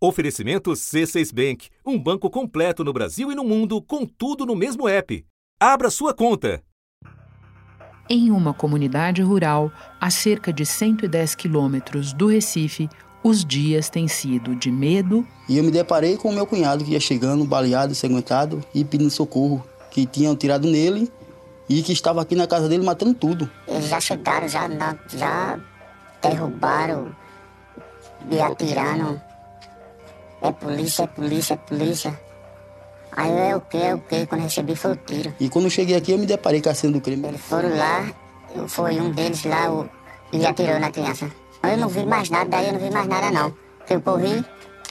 Oferecimento C6 Bank, um banco completo no Brasil e no mundo, com tudo no mesmo app. Abra sua conta. Em uma comunidade rural, a cerca de 110 quilômetros do Recife, os dias têm sido de medo. E eu me deparei com o meu cunhado que ia chegando, baleado, ensanguentado e pedindo socorro, que tinham tirado nele e que estava aqui na casa dele matando tudo. Eles já chegaram, já, já derrubaram e atirando é polícia, é polícia, é polícia. Aí eu, é o que, é o que? Quando recebi foi o tiro. E quando eu cheguei aqui, eu me deparei com a cena do crime. Eles foram lá, foi um deles lá o, e atirou na criança. Eu não vi mais nada, daí eu não vi mais nada não. Que eu corri,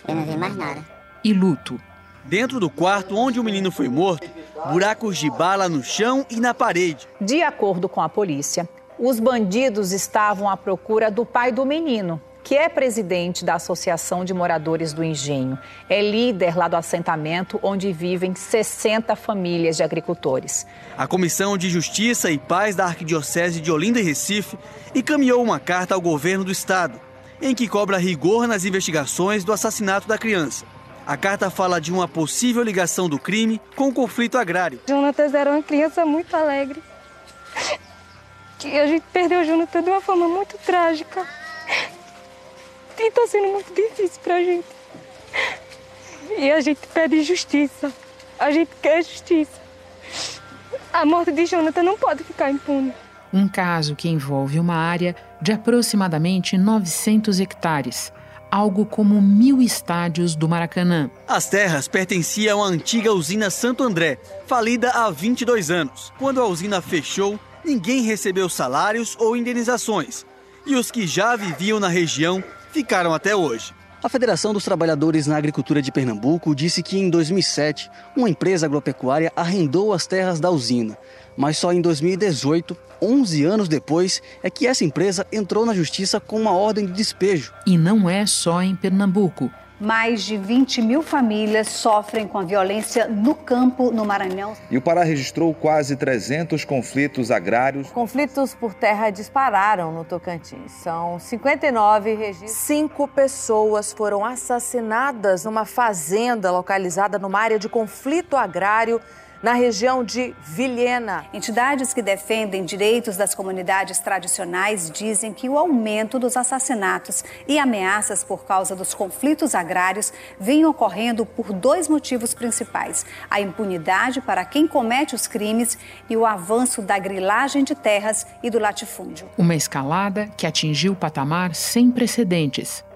eu não vi mais nada. E luto. Dentro do quarto onde o menino foi morto, buracos de bala no chão e na parede. De acordo com a polícia, os bandidos estavam à procura do pai do menino, que é presidente da Associação de Moradores do Engenho. É líder lá do assentamento onde vivem 60 famílias de agricultores. A Comissão de Justiça e Paz da Arquidiocese de Olinda e Recife encaminhou uma carta ao governo do estado, em que cobra rigor nas investigações do assassinato da criança. A carta fala de uma possível ligação do crime com o conflito agrário. Jonatas era uma criança muito alegre. E a gente perdeu o Jonathan de uma forma muito trágica. E tá sendo muito difícil pra gente. E a gente pede justiça. A gente quer justiça. A morte de Jonathan não pode ficar impune. Um caso que envolve uma área de aproximadamente 900 hectares, algo como mil estádios do Maracanã. As terras pertenciam à antiga usina Santo André, falida há 22 anos. Quando a usina fechou, ninguém recebeu salários ou indenizações. E os que já viviam na região ficaram até hoje. A Federação dos Trabalhadores na Agricultura de Pernambuco disse que em 2007, uma empresa agropecuária arrendou as terras da usina, mas só em 2018, 11 anos depois, é que essa empresa entrou na justiça com uma ordem de despejo. E não é só em Pernambuco. Mais de 20 mil famílias sofrem com a violência no campo, no Maranhão. E o Pará registrou quase 300 conflitos agrários. Conflitos por terra dispararam no Tocantins. São 59 registros. Cinco pessoas foram assassinadas numa fazenda localizada numa área de conflito agrário na região de Vilhena. Entidades que defendem direitos das comunidades tradicionais dizem que o aumento dos assassinatos e ameaças por causa dos conflitos agrários vem ocorrendo por dois motivos principais: a impunidade para quem comete os crimes e o avanço da grilagem de terras e do latifúndio. Uma escalada que atingiu patamar sem precedentes.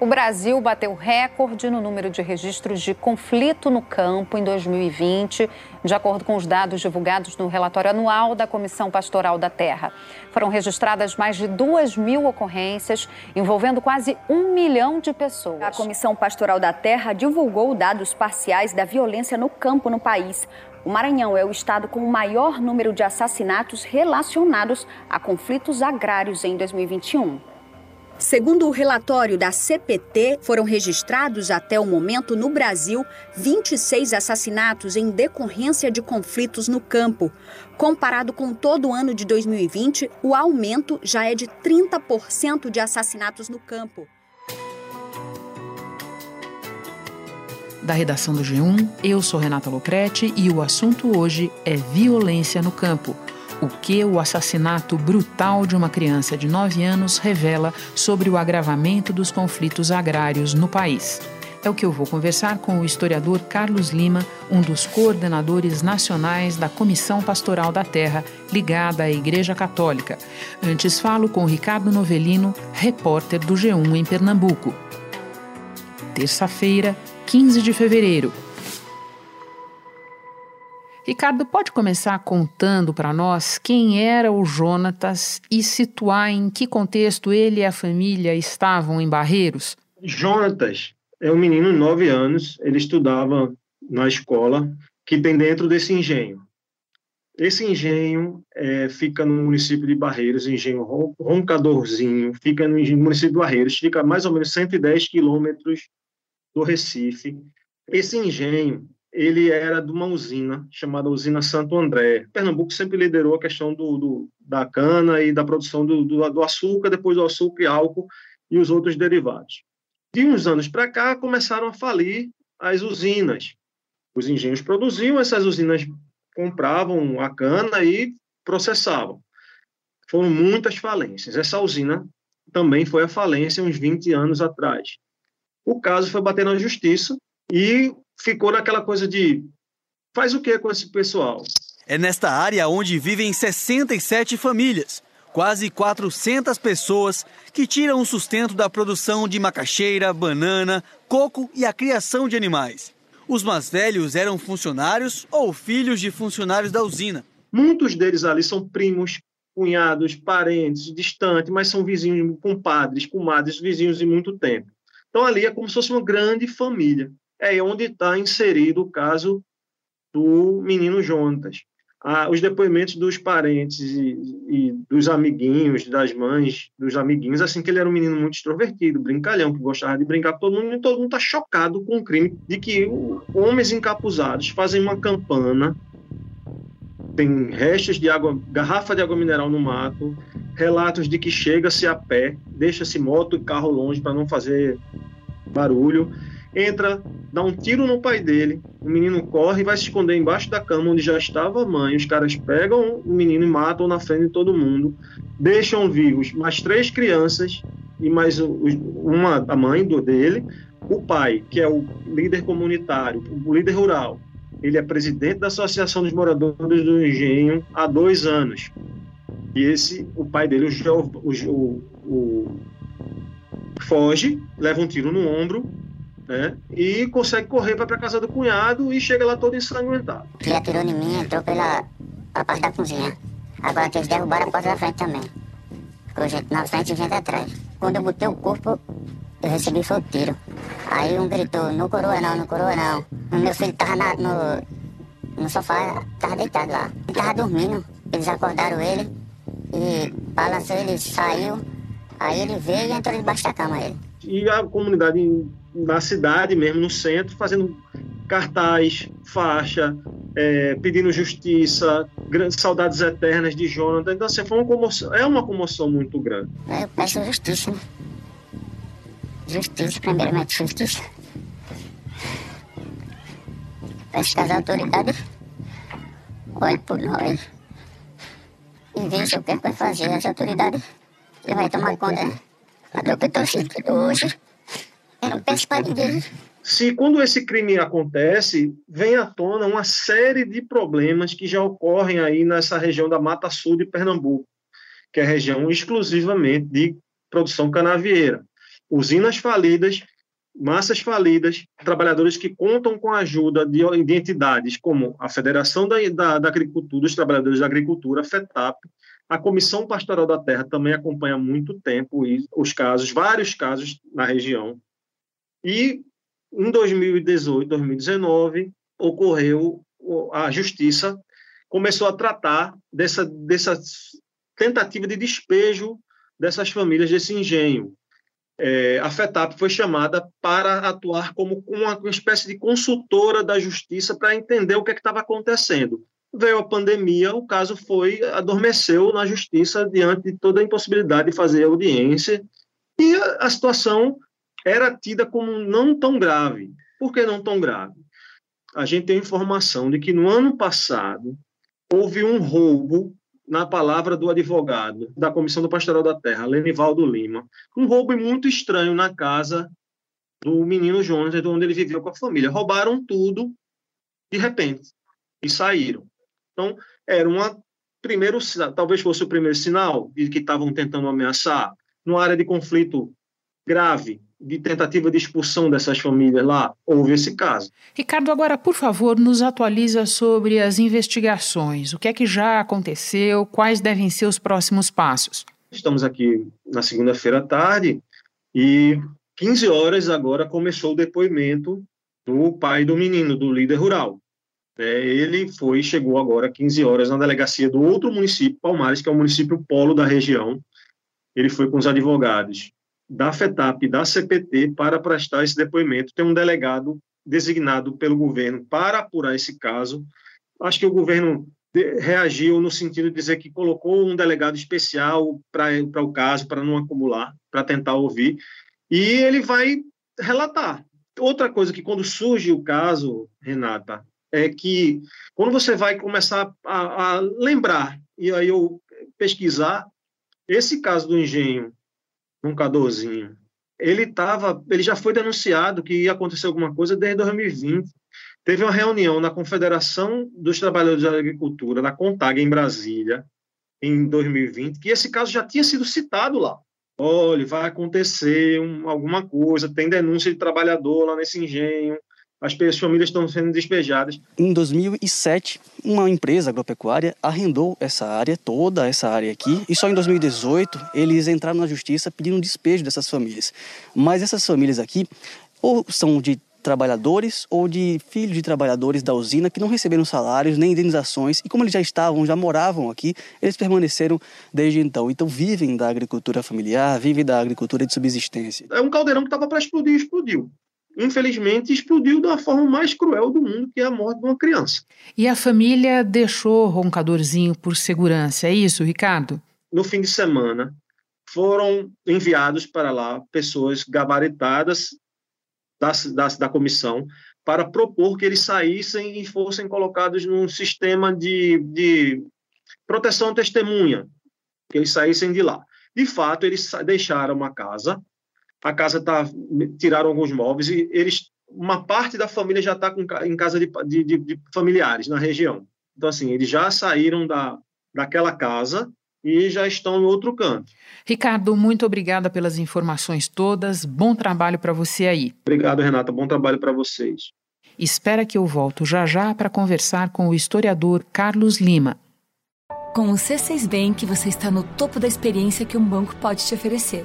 O Brasil bateu recorde no número de registros de conflito no campo em 2020, de acordo com os dados divulgados no relatório anual da Comissão Pastoral da Terra. Foram registradas mais de duas mil ocorrências, envolvendo quase um milhão de pessoas. A Comissão Pastoral da Terra divulgou dados parciais da violência no campo no país. O Maranhão é o estado com o maior número de assassinatos relacionados a conflitos agrários em 2021. Segundo o relatório da CPT, foram registrados até o momento no Brasil 26 assassinatos em decorrência de conflitos no campo. Comparado com todo o ano de 2020, o aumento já é de 30% de assassinatos no campo. Da redação do G1, eu sou Renata Locrete e o assunto hoje é violência no campo o que o assassinato brutal de uma criança de 9 anos revela sobre o agravamento dos conflitos agrários no país. É o que eu vou conversar com o historiador Carlos Lima, um dos coordenadores nacionais da Comissão Pastoral da Terra, ligada à Igreja Católica. Antes falo com Ricardo Novelino, repórter do G1 em Pernambuco. Terça-feira, 15 de fevereiro. Ricardo, pode começar contando para nós quem era o Jonatas e situar em que contexto ele e a família estavam em Barreiros? Jonatas é um menino de nove anos, ele estudava na escola que tem dentro desse engenho. Esse engenho é, fica no município de Barreiros, engenho Roncadorzinho, fica no município de Barreiros, fica mais ou menos 110 quilômetros do Recife. Esse engenho ele era de uma usina chamada Usina Santo André. Pernambuco sempre liderou a questão do, do da cana e da produção do, do, do, açúcar, depois do açúcar e álcool e os outros derivados. De uns anos para cá, começaram a falir as usinas. Os engenhos produziam, essas usinas compravam a cana e processavam. Foram muitas falências. Essa usina também foi a falência uns 20 anos atrás. O caso foi bater na justiça e ficou naquela coisa de faz o que com esse pessoal? É nesta área onde vivem 67 famílias, quase 400 pessoas que tiram o sustento da produção de macaxeira, banana, coco e a criação de animais. Os mais velhos eram funcionários ou filhos de funcionários da usina. Muitos deles ali são primos, cunhados, parentes, distantes, mas são vizinhos, compadres, comadres, vizinhos de muito tempo. Então ali é como se fosse uma grande família. É onde está inserido o caso do menino Jonas. Ah, os depoimentos dos parentes e, e, dos amiguinhos, das mães, dos amiguinhos, assim que ele era um menino muito extrovertido, brincalhão, que gostava de brincar com todo mundo, e todo mundo está chocado com o crime de que homens encapuzados fazem uma campana, tem restos de água, garrafa de água mineral no mato, relatos de que chega-se a pé, deixa-se moto e carro longe para não fazer barulho, entra, dá um tiro no pai dele, o menino corre e vai se esconder embaixo da cama onde já estava a mãe. Os caras pegam o menino e matam na frente de todo mundo, deixam vivos mais três crianças e mais uma a mãe do dele, o pai, que é o líder comunitário, o líder rural. Ele é presidente da Associação dos Moradores do Engenho há dois anos. E esse, o pai dele, o, o, o foge, leva um tiro no ombro né? E consegue correr para a casa do cunhado e chega lá todo ensanguentado. Ele atirou em mim, entrou pela, parte da cozinha. Agora que eles derrubaram a porta da frente também. Ficou gente na frente e gente atrás. Quando eu botei o corpo, eu recebi foi o tiro. Aí um gritou, não coroa não, não coroa não. O meu filho tava na, no, no sofá, tava deitado lá. Ele tava dormindo. Eles acordaram ele e balançou, ele saiu. Aí ele veio e entrou debaixo da cama ele. E a comunidade na cidade mesmo, no centro, fazendo cartaz, faixa, é, pedindo justiça, grandes saudades eternas de Jonathan. Então, assim, foi uma comoção, é uma comoção muito grande. Eu peço justiça. Justiça, primeiramente justiça. Peço que as autoridades olhem por nós e vejam o que é vai fazer. As autoridades que vai tomar conta do eu estou sentindo hoje. Não penso para ninguém. Se quando esse crime acontece, vem à tona uma série de problemas que já ocorrem aí nessa região da Mata Sul de Pernambuco, que é região exclusivamente de produção canavieira. Usinas falidas, massas falidas, trabalhadores que contam com a ajuda de, de entidades como a Federação da, da, da Agricultura, dos Trabalhadores da Agricultura, a FETAP, a Comissão Pastoral da Terra também acompanha há muito tempo os casos, vários casos na região, e em 2018, 2019, ocorreu a justiça começou a tratar dessa, dessa tentativa de despejo dessas famílias desse engenho. É, a FETAP foi chamada para atuar como uma, uma espécie de consultora da justiça para entender o que é estava acontecendo. Veio a pandemia, o caso foi adormeceu na justiça diante de toda a impossibilidade de fazer audiência e a, a situação era tida como não tão grave. Por que não tão grave? A gente tem informação de que no ano passado houve um roubo, na palavra do advogado da Comissão do Pastoral da Terra, Lenivaldo Lima, um roubo muito estranho na casa do menino Jonas, onde ele viveu com a família. Roubaram tudo de repente e saíram. Então, era uma primeiro, talvez fosse o primeiro sinal de que estavam tentando ameaçar. Numa área de conflito grave, de tentativa de expulsão dessas famílias lá, houve esse caso. Ricardo, agora, por favor, nos atualiza sobre as investigações. O que é que já aconteceu? Quais devem ser os próximos passos? Estamos aqui na segunda-feira à tarde e 15 horas agora começou o depoimento do pai do menino, do líder rural. É, ele foi, chegou agora 15 horas na delegacia do outro município, Palmares, que é o município polo da região. Ele foi com os advogados da FETAP da CPT para prestar esse depoimento. Tem um delegado designado pelo governo para apurar esse caso. Acho que o governo reagiu no sentido de dizer que colocou um delegado especial para o caso, para não acumular, para tentar ouvir. E ele vai relatar. Outra coisa que quando surge o caso, Renata, é que quando você vai começar a, a lembrar, e aí eu pesquisar, esse caso do engenho, um cadorzinho, ele tava, ele já foi denunciado que ia acontecer alguma coisa desde 2020. Teve uma reunião na Confederação dos Trabalhadores da Agricultura, na CONTAG, em Brasília, em 2020, que esse caso já tinha sido citado lá. Olha, vai acontecer um, alguma coisa, tem denúncia de trabalhador lá nesse engenho, as famílias estão sendo despejadas. Em 2007, uma empresa agropecuária arrendou essa área, toda essa área aqui, e só em 2018 eles entraram na justiça pedindo despejo dessas famílias. Mas essas famílias aqui ou são de trabalhadores ou de filhos de trabalhadores da usina que não receberam salários nem indenizações e como eles já estavam, já moravam aqui, eles permaneceram desde então. Então vivem da agricultura familiar, vivem da agricultura de subsistência. É um caldeirão que estava para explodir, explodiu infelizmente, explodiu da forma mais cruel do mundo, que é a morte de uma criança. E a família deixou Roncadorzinho por segurança, é isso, Ricardo? No fim de semana, foram enviados para lá pessoas gabaritadas da, da, da comissão para propor que eles saíssem e fossem colocados num sistema de, de proteção testemunha, que eles saíssem de lá. De fato, eles deixaram uma casa a casa tá tiraram alguns móveis e eles uma parte da família já está em casa de, de, de, familiares na região. Então assim eles já saíram da daquela casa e já estão em outro canto. Ricardo, muito obrigada pelas informações todas. Bom trabalho para você aí. Obrigado, Renata. Bom trabalho para vocês. Espera que eu volto já já para conversar com o historiador Carlos Lima. Com o C6 Bank, você está no topo da experiência que um banco pode te oferecer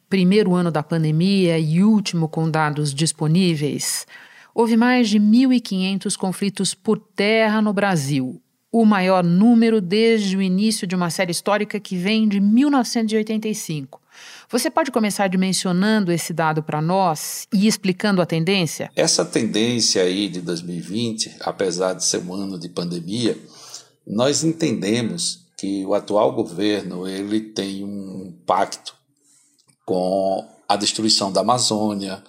primeiro ano da pandemia e último com dados disponíveis, houve mais de 1.500 conflitos por terra no Brasil, o maior número desde o início de uma série histórica que vem de 1985. Você pode começar dimensionando esse dado para nós e explicando a tendência? Essa tendência aí de 2020, apesar de ser um ano de pandemia, nós entendemos que o atual governo ele tem um pacto com a destruição da Amazônia,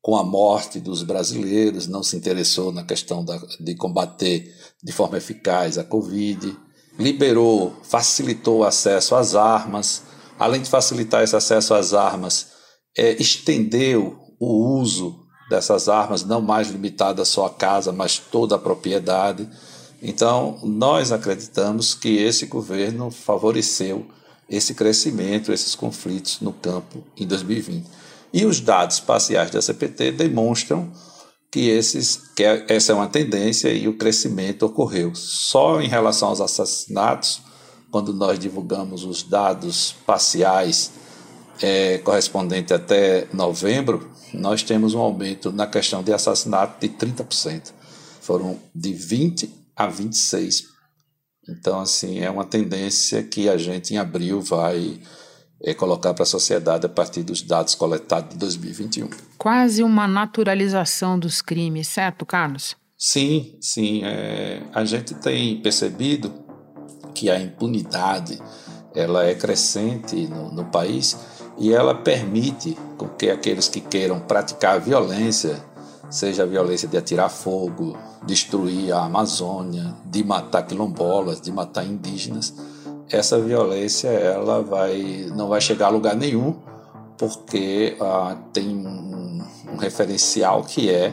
com a morte dos brasileiros, não se interessou na questão da, de combater de forma eficaz a Covid, liberou, facilitou o acesso às armas, além de facilitar esse acesso às armas, é, estendeu o uso dessas armas, não mais limitada só à casa, mas toda a propriedade. Então, nós acreditamos que esse governo favoreceu esse crescimento, esses conflitos no campo em 2020. E os dados parciais da CPT demonstram que, esses, que essa é uma tendência e o crescimento ocorreu. Só em relação aos assassinatos, quando nós divulgamos os dados parciais é, correspondente até novembro, nós temos um aumento na questão de assassinato de 30%. Foram de 20 a 26 então, assim, é uma tendência que a gente, em abril, vai é, colocar para a sociedade a partir dos dados coletados de 2021. Quase uma naturalização dos crimes, certo, Carlos? Sim, sim. É, a gente tem percebido que a impunidade ela é crescente no, no país e ela permite com que aqueles que queiram praticar violência seja a violência de atirar fogo, destruir a Amazônia, de matar quilombolas, de matar indígenas, essa violência ela vai não vai chegar a lugar nenhum porque ah, tem um, um, referencial que é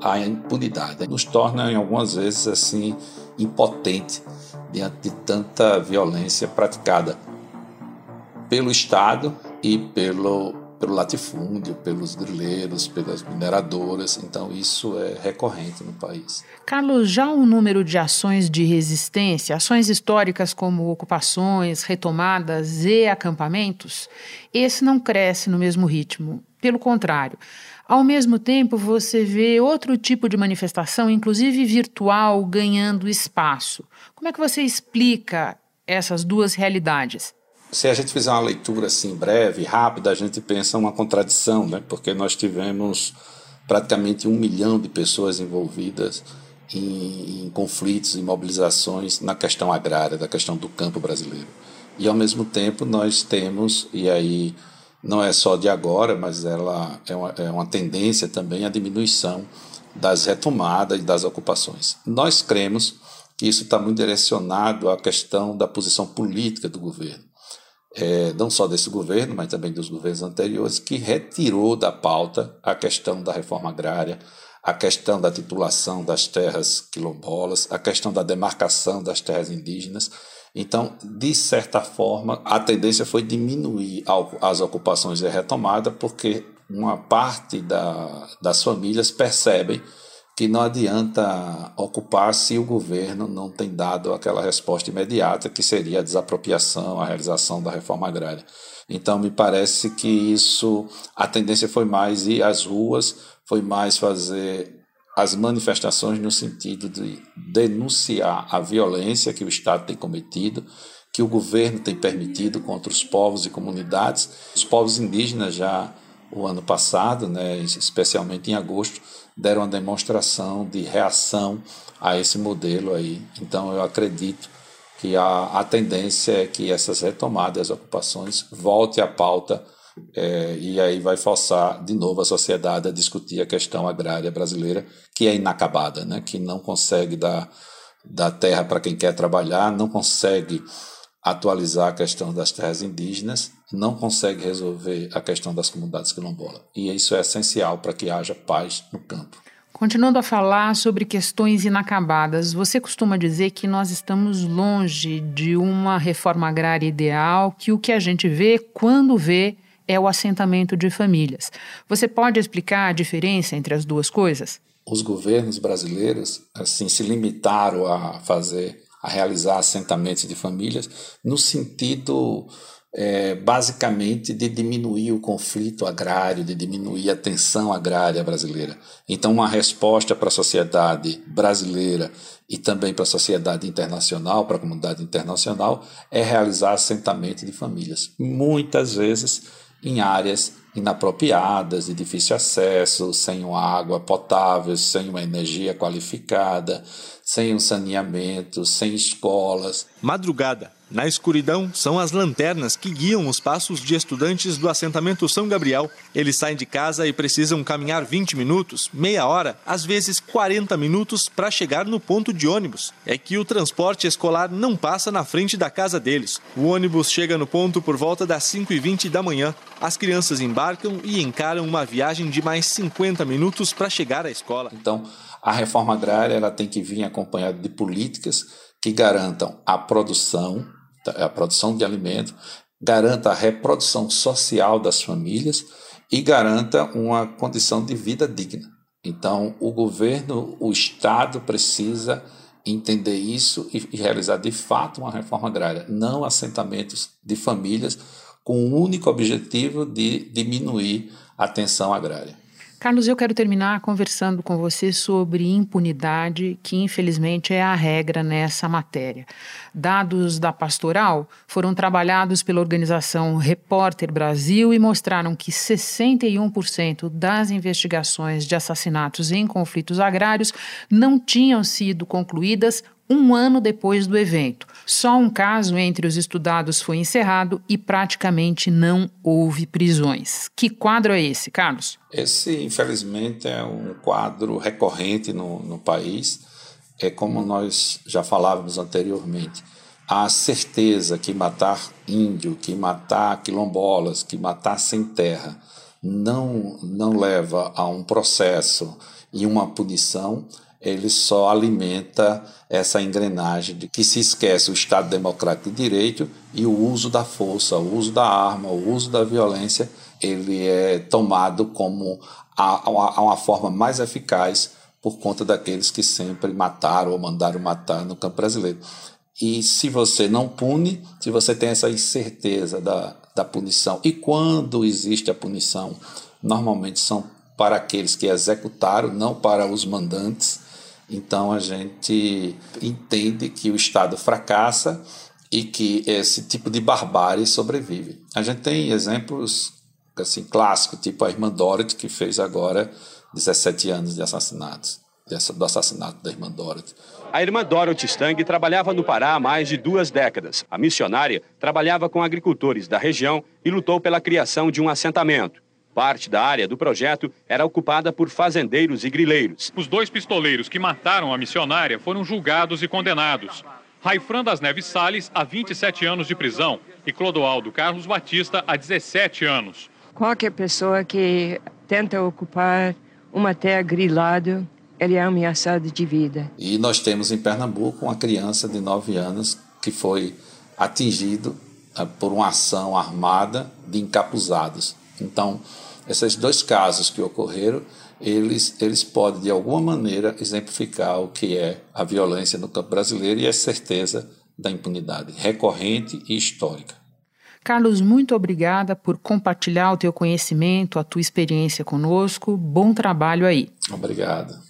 a impunidade. Nos torna, em algumas vezes, assim, impotente diante de tanta violência praticada pelo Estado e pelo pelo latifúndio, pelos grileiros, pelas mineradoras. Então, isso é recorrente no país. Carlos, já o número de ações de resistência, ações históricas como ocupações, retomadas e acampamentos, esse não cresce no mesmo ritmo. Pelo contrário, Ao mesmo tempo, você vê outro tipo de manifestação, inclusive virtual, ganhando espaço. Como é que você explica essas duas realidades? Se a gente fizer uma leitura assim breve, rápida, a gente pensa uma contradição, né? porque nós tivemos praticamente um milhão de pessoas envolvidas em, em conflitos e mobilizações na questão agrária, da questão do campo brasileiro. E ao mesmo tempo nós temos, e aí não é só de agora, mas ela é uma, é uma tendência também à diminuição das retomadas e das ocupações. Nós cremos que isso está muito direcionado à questão da posição política do governo. É, não só desse governo, mas também dos governos anteriores, que retirou da pauta a questão da reforma agrária, a questão da titulação das terras quilombolas, a questão da demarcação das terras indígenas. Então, de certa forma, a tendência foi diminuir as ocupações e a retomada, porque uma parte da, das famílias percebem que não adianta ocupar se o governo não tem dado aquela resposta imediata, que seria a desapropriação, a realização da reforma agrária. Então, me parece que isso, a tendência foi mais ir às ruas, foi mais fazer as manifestações no sentido de denunciar a violência que o Estado tem cometido, que o governo tem permitido contra os povos e comunidades. Os povos indígenas já o ano passado, né, especialmente em agosto, deram uma demonstração de reação a esse modelo aí. Então eu acredito que a, a tendência é que essas retomadas, as ocupações, volte à pauta é, e aí vai forçar de novo a sociedade a discutir a questão agrária brasileira, que é inacabada, né? que não consegue dar, dar terra para quem quer trabalhar, não consegue atualizar a questão das terras indígenas, não consegue resolver a questão das comunidades quilombolas. E isso é essencial para que haja paz no campo. Continuando a falar sobre questões inacabadas, você costuma dizer que nós estamos longe de uma reforma agrária ideal, que o que a gente vê, quando vê, é o assentamento de famílias. Você pode explicar a diferença entre as duas coisas? Os governos brasileiros assim se limitaram a fazer, a realizar assentamentos de famílias no sentido é, basicamente de diminuir o conflito agrário, de diminuir a tensão agrária brasileira. Então, uma resposta para a sociedade brasileira e também para a sociedade internacional, para a comunidade internacional, é realizar assentamento de famílias. Muitas vezes em áreas inapropriadas, de difícil acesso, sem água potável, sem uma energia qualificada, sem um saneamento, sem escolas. Madrugada. Na escuridão, são as lanternas que guiam os passos de estudantes do assentamento São Gabriel. Eles saem de casa e precisam caminhar 20 minutos, meia hora, às vezes 40 minutos para chegar no ponto de ônibus. É que o transporte escolar não passa na frente da casa deles. O ônibus chega no ponto por volta das 5h20 da manhã. As crianças embarcam e encaram uma viagem de mais 50 minutos para chegar à escola. Então, a reforma agrária ela tem que vir acompanhada de políticas que garantam a produção a produção de alimento, garanta a reprodução social das famílias e garanta uma condição de vida digna. Então, o governo, o Estado precisa entender isso e realizar de fato uma reforma agrária, não assentamentos de famílias com o único objetivo de diminuir a tensão agrária. Carlos, eu quero terminar conversando com você sobre impunidade, que infelizmente é a regra nessa matéria. Dados da Pastoral foram trabalhados pela organização Repórter Brasil e mostraram que 61% das investigações de assassinatos em conflitos agrários não tinham sido concluídas um ano depois do evento. Só um caso entre os estudados foi encerrado e praticamente não houve prisões. Que quadro é esse, Carlos? Esse, infelizmente, é um quadro recorrente no, no país. É como nós já falávamos anteriormente. A certeza que matar índio, que matar quilombolas, que matar sem terra não, não leva a um processo e uma punição ele só alimenta essa engrenagem de que se esquece o Estado Democrático de Direito e o uso da força, o uso da arma, o uso da violência, ele é tomado como a, a, uma forma mais eficaz por conta daqueles que sempre mataram ou mandaram matar no campo brasileiro. E se você não pune, se você tem essa incerteza da, da punição, e quando existe a punição, normalmente são para aqueles que executaram, não para os mandantes. Então a gente entende que o Estado fracassa e que esse tipo de barbárie sobrevive. A gente tem exemplos assim clássicos, tipo a irmã Dorothy, que fez agora 17 anos de assassinatos, do assassinato da irmã Dorothy. A irmã Dorothy Stang trabalhava no Pará há mais de duas décadas. A missionária trabalhava com agricultores da região e lutou pela criação de um assentamento. Parte da área do projeto era ocupada por fazendeiros e grileiros. Os dois pistoleiros que mataram a missionária foram julgados e condenados. Raifran das Neves Sales, a 27 anos de prisão, e Clodoaldo Carlos Batista, a 17 anos. Qualquer pessoa que tenta ocupar uma terra grilada, ele é ameaçado de vida. E nós temos em Pernambuco uma criança de 9 anos que foi atingido ah, por uma ação armada de encapuzados. Então, esses dois casos que ocorreram, eles, eles podem, de alguma maneira, exemplificar o que é a violência no campo brasileiro e a certeza da impunidade recorrente e histórica. Carlos, muito obrigada por compartilhar o teu conhecimento, a tua experiência conosco. Bom trabalho aí. Obrigado.